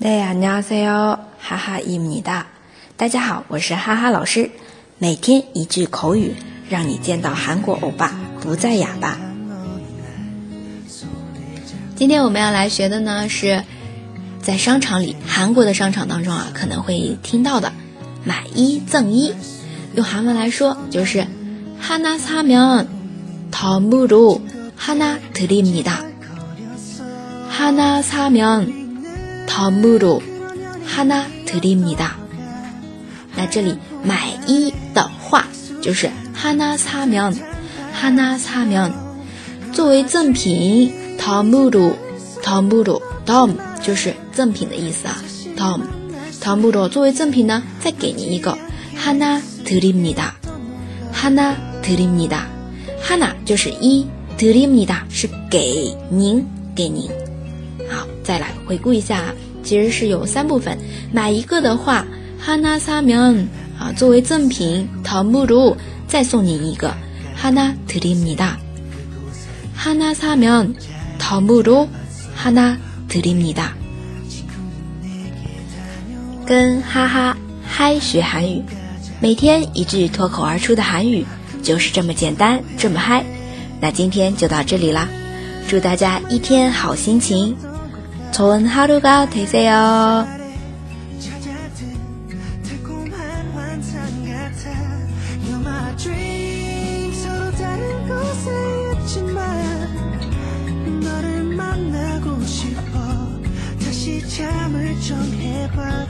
大家好，哈哈伊米哒。大家好，我是哈哈老师。每天一句口语，让你见到韩国欧巴不再哑巴。今天我们要来学的呢，是在商场里，韩国的商场当中啊，可能会听到的买一赠一。用韩文来说，就是하나사면더무료하나드립니다 하나사면 ”。더 무료하나드립니다那这里买一的话就是하나사면하나사면作为赠品더무료더무료덤就是赠品的意思啊덤더무료作为赠品呢，再给您一个하나드립니다하나드립니다 하나就是一드립니다是给您给您。 好，再来回顾一下，其实是有三部分。买一个的话，하나사면啊，作为赠品，더不如再送您一个，하나드립니 다。 하나사면더不如하나드립니 다。 跟哈哈嗨学韩语，每天一句脱口而出的韩语，就是这么简单，这么嗨。那今天就到这里啦，祝大家一天好心情。 좋은 하루가 되세요. 잠을 좀 해봐